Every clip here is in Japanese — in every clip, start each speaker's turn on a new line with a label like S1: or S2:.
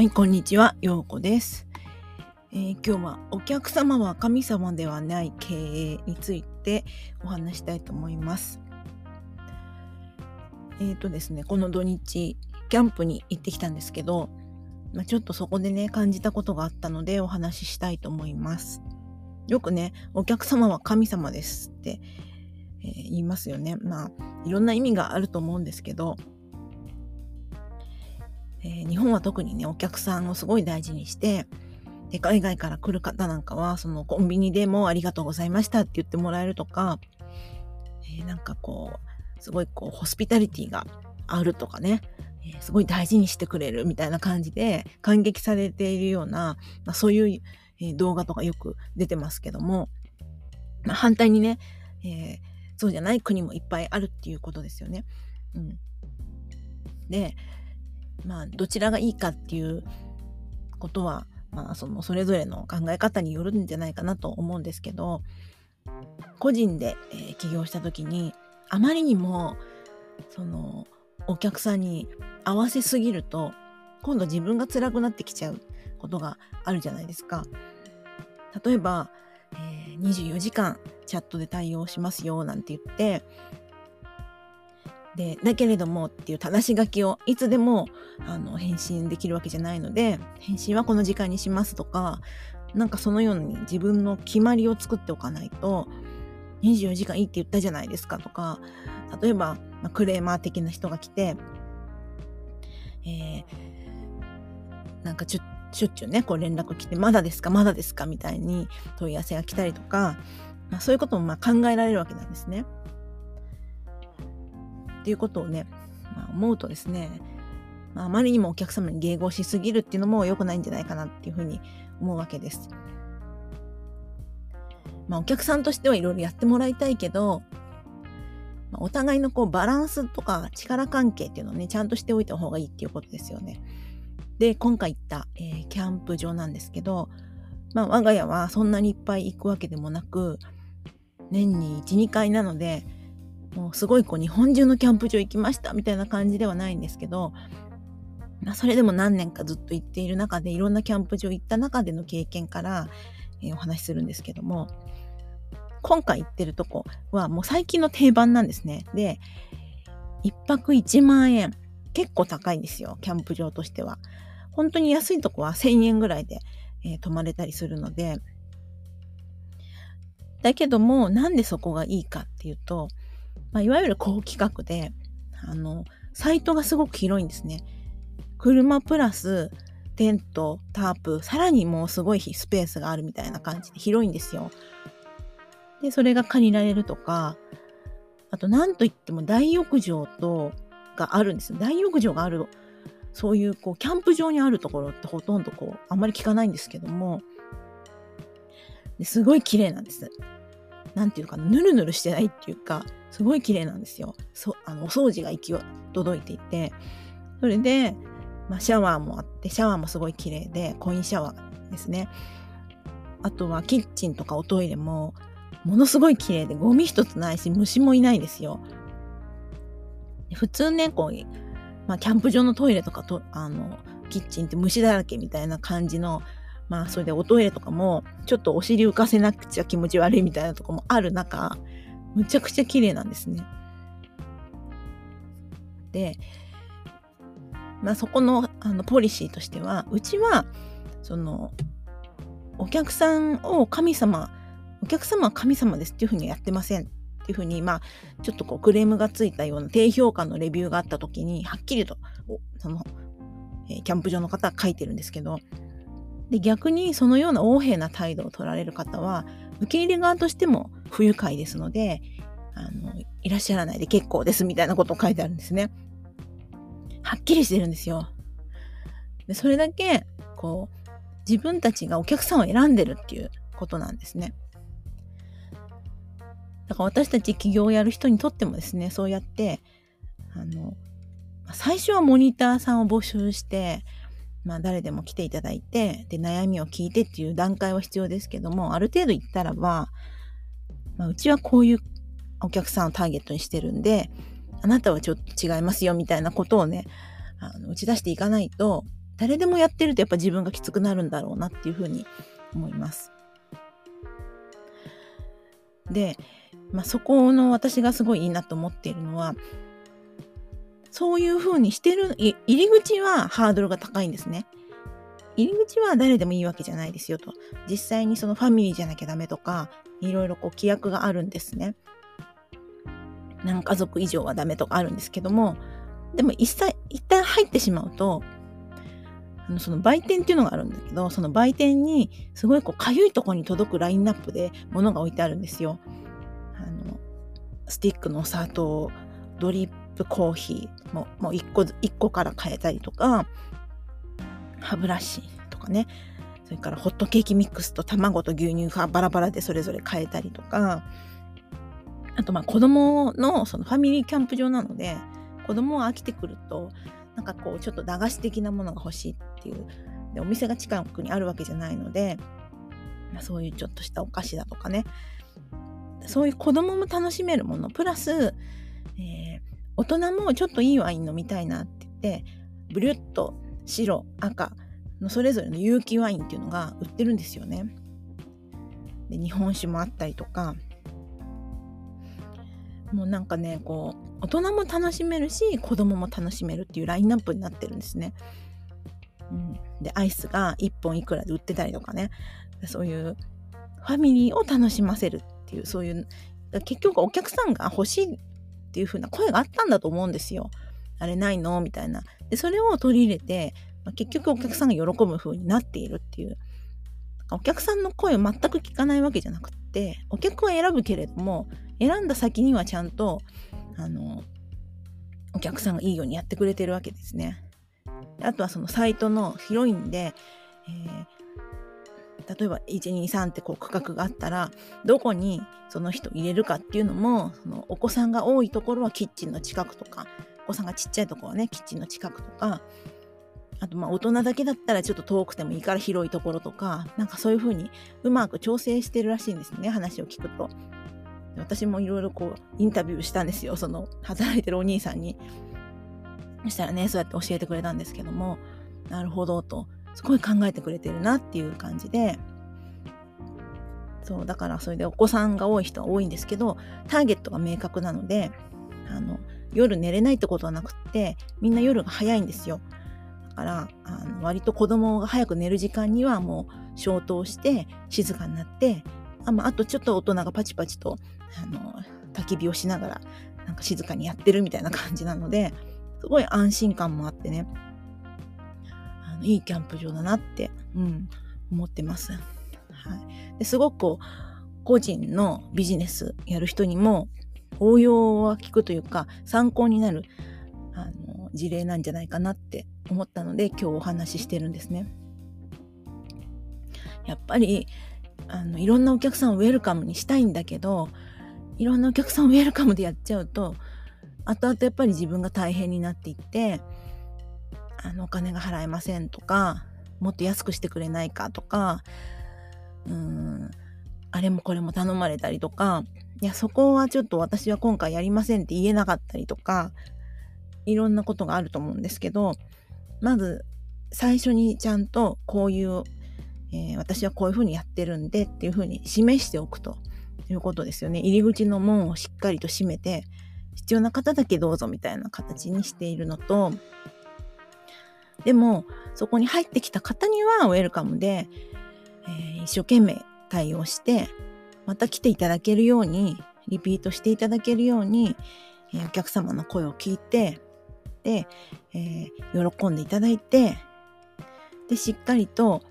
S1: はい、こんにちは、ようこです、えー、今日はお客様は神様ではない経営についてお話したいと思います。えっ、ー、とですね、この土日、キャンプに行ってきたんですけど、まあ、ちょっとそこでね、感じたことがあったのでお話ししたいと思います。よくね、お客様は神様ですって、えー、言いますよね。まあ、いろんな意味があると思うんですけど、えー、日本は特にね、お客さんをすごい大事にして、で海外から来る方なんかは、そのコンビニでもありがとうございましたって言ってもらえるとか、えー、なんかこう、すごいこう、ホスピタリティがあるとかね、えー、すごい大事にしてくれるみたいな感じで感激されているような、まあ、そういう、え、動画とかよく出てますけども、まあ、反対にね、えそうじゃない国もいっぱいあるっていうことですよね。うん、で、まあ、どちらがいいかっていうことは、まあ、そのそれぞれの考え方によるんじゃないかなと思うんですけど個人で、え、起業した時にあまりにもそのお客さんに合わせすぎると今度自分が辛くなってきちゃうことがあるじゃないですか。例えば、えー、24時間チャットで対応しますよなんて言ってで、だけれどもっていう正し書きをいつでもあの返信できるわけじゃないので、返信はこの時間にしますとか、なんかそのように自分の決まりを作っておかないと、24時間いいって言ったじゃないですかとか、例えば、まあ、クレーマー的な人が来て、えー、なんかちょしょっちゅうね、こう連絡来て、まだですかまだですかみたいに問い合わせが来たりとか、まあ、そういうこともまあ考えられるわけなんですね。っていうことをね、まあ、思うとですね、まあ、あまりにもお客様に迎合しすぎるっていうのも良くないんじゃないかなっていうふうに思うわけです。まあ、お客さんとしてはいろいろやってもらいたいけど、まあ、お互いのこうバランスとか力関係っていうのをね、ちゃんとしておいた方がいいっていうことですよね。で、今回行った、えー、キャンプ場なんですけど、まあ、我が家はそんなにいっぱい行くわけでもなく、年に1、2回なので、もうすごいこう日本中のキャンプ場行きましたみたいな感じではないんですけど、まあ、それでも何年かずっと行っている中でいろんなキャンプ場行った中での経験から、えー、お話しするんですけども今回行ってるとこはもう最近の定番なんですね。で1泊1万円結構高いんですよキャンプ場としては。本当に安いとこは1000円ぐらいで、えー、泊まれたりするのでだけどもなんでそこがいいかっていうとまあ、いわゆる高規格で、あの、サイトがすごく広いんですね。車プラステント、タープ、さらにもうすごいスペースがあるみたいな感じで広いんですよ。で、それが借りられるとか、あと何といっても大浴場と、があるんです。大浴場がある、そういうこう、キャンプ場にあるところってほとんどこう、あんまり聞かないんですけども、ですごい綺麗なんです。なんていうかぬるぬるしてないっていうか、すごい綺麗なんですよ。そあのお掃除が行き届いていて、それで、まあ、シャワーもあって、シャワーもすごい綺麗で、コインシャワーですね。あとはキッチンとかおトイレも、ものすごい綺麗で、ゴミ一つないし、虫もいないですよ。普通ね、こう、まあ、キャンプ場のトイレとかと、あの、キッチンって虫だらけみたいな感じのまあそれでおトイレとかもちょっとお尻浮かせなくちゃ気持ち悪いみたいなとこもある中むちゃくちゃ綺麗なんですね。で、まあそこのあのポリシーとしてはうちはそのお客さんを神様お客様は神様ですっていうふうにはやってませんっていうふうにまあちょっとこうクレームがついたような低評価のレビューがあった時にはっきりとその、え、キャンプ場の方は書いてるんですけどで逆にそのような横柄な態度を取られる方は受け入れ側としても不愉快ですのであのいらっしゃらないで結構ですみたいなことを書いてあるんですね。はっきりしてるんですよ。でそれだけこう自分たちがお客さんを選んでるっていうことなんですね。だから私たち起業をやる人にとってもですねそうやってあの最初はモニターさんを募集してまあ、誰でも来ていただいてで悩みを聞いてっていう段階は必要ですけどもある程度言ったらば、まあ、うちはこういうお客さんをターゲットにしてるんであなたはちょっと違いますよみたいなことをねあの打ち出していかないと誰でもやってるとやっぱ自分がきつくなるんだろうなっていうふうに思います。で、まあ、そこの私がすごいいいなと思っているのはそういうふうにしてる入り口はハードルが高いんですね。入り口は誰でもいいわけじゃないですよと。実際にそのファミリーじゃなきゃダメとか、いろいろこう規約があるんですね。何家族以上はダメとかあるんですけども、でも一切、一旦入ってしまうと、あのその売店っていうのがあるんだけど、その売店にすごいこうかゆいとこに届くラインナップで物が置いてあるんですよ。あの、スティックのお砂糖、ドリップコーヒーももう1個、1個から変えたりとか、歯ブラシとかね、それからホットケーキミックスと卵と牛乳がバラバラでそれぞれ変えたりとか、あとまあ子供のそのファミリーキャンプ場なので、子供が飽きてくると、なんかこうちょっと駄菓子的なものが欲しいっていう、でお店が近くにあるわけじゃないので、まそういうちょっとしたお菓子だとかね、そういう子供も楽しめるもの、プラス、えー、大人もちょっといいワイン飲みたいなって言って、ブリュッと白、赤のそれぞれの有機ワインっていうのが売ってるんですよね。で日本酒もあったりとかもうなんかねこう大人も楽しめるし子供も楽しめるっていうラインナップになってるんですね。うん、でアイスが1本いくらで売ってたりとかねそういうファミリーを楽しませるっていうそういう結局お客さんが欲しいっていう風な声があったんだと思うんですよ。あれないの？みたいな。で、それを取り入れて、まあ、結局お客さんが喜ぶ風になっているっていう。お客さんの声を全く聞かないわけじゃなくって、お客は選ぶけれども、選んだ先にはちゃんと、あの、お客さんがいいようにやってくれてるわけですね。あとはそのサイトの広いんで、えー、例えば123ってこう区画があったらどこにその人入れるかっていうのもそのお子さんが多いところはキッチンの近くとかお子さんがちっちゃいところはね、キッチンの近くとか、あとまあ大人だけだったらちょっと遠くてもいいから広いところとか、なんかそういう風にうまく調整してるらしいんですね、話を聞くと。私もいろいろこうインタビューしたんですよ、その働いてるお兄さんに。そしたらね、そうやって教えてくれたんですけども、なるほどと、すごい考えてくれてるなっていう感じで、そう、だからそれでお子さんが多い人は多いんですけど、ターゲットが明確なので、あの、夜寝れないってことはなくってみんな夜が早いんですよ。だからあの割と子供が早く寝る時間にはもう消灯して静かになってあ,、まあ、あとちょっと大人がパチパチとあの焚き火をしながらなんか静かにやってるみたいな感じなのですごい安心感もあってね。のいいキャンプ場だなって、うん、思ってます。はい、ですごくこう個人のビジネスやる人にも応用は効くというか参考になるあの事例なんじゃないかなって思ったので今日お話ししてるんですね。やっぱりあのいろんなお客さんをウェルカムにしたいんだけどいろんなお客さんをウェルカムでやっちゃうと後々やっぱり自分が大変になっていってあのお金が払えませんとかもっと安くしてくれないかとかうんあれもこれも頼まれたりとかいや、そこはちょっと私は今回やりませんって言えなかったりとか、いろんなことがあると思うんですけど、まず最初にちゃんとこういう、えー、私はこういうふうにやってるんでっていうふうに示しておくということですよね。入り口の門をしっかりと閉めて、必要な方だけどうぞみたいな形にしているのと、でも、そこに入ってきた方にはウェルカムで、えー、一生懸命対応して、また来ていただけるように、リピートしていただけるように、えー、お客様の声を聞いて、で、えー、喜んでいただいて、で、しっかりと、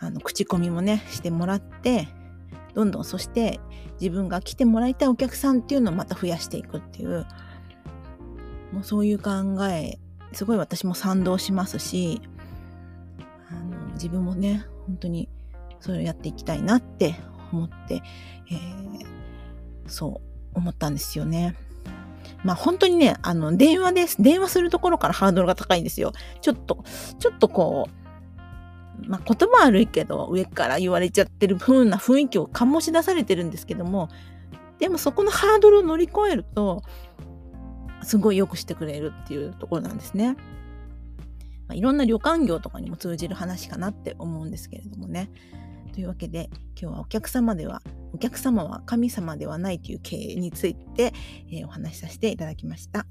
S1: あの、口コミもね、してもらって、どんどんそして自分が来てもらいたいお客さんっていうのをまた増やしていくっていう、もうそういう考え、すごい私も賛同しますし、あの、自分もね、本当にそれをやっていきたいなって思って、えー、そう思ったんですよね。まあ本当にね、あの、電話です。電話するところからハードルが高いんですよ。ちょっと、ちょっとこう、まあ言葉悪いけど、上から言われちゃってる風な雰囲気を醸し出されてるんですけども、でもそこのハードルを乗り越えると、すごい良くしてくれるっていうところなんですね。まあ、いろんな旅館業とかにも通じる話かなって思うんですけれどもね。というわけで今日はお客様ではお客様は神様ではないという経営について、えー、お話しさせていただきました。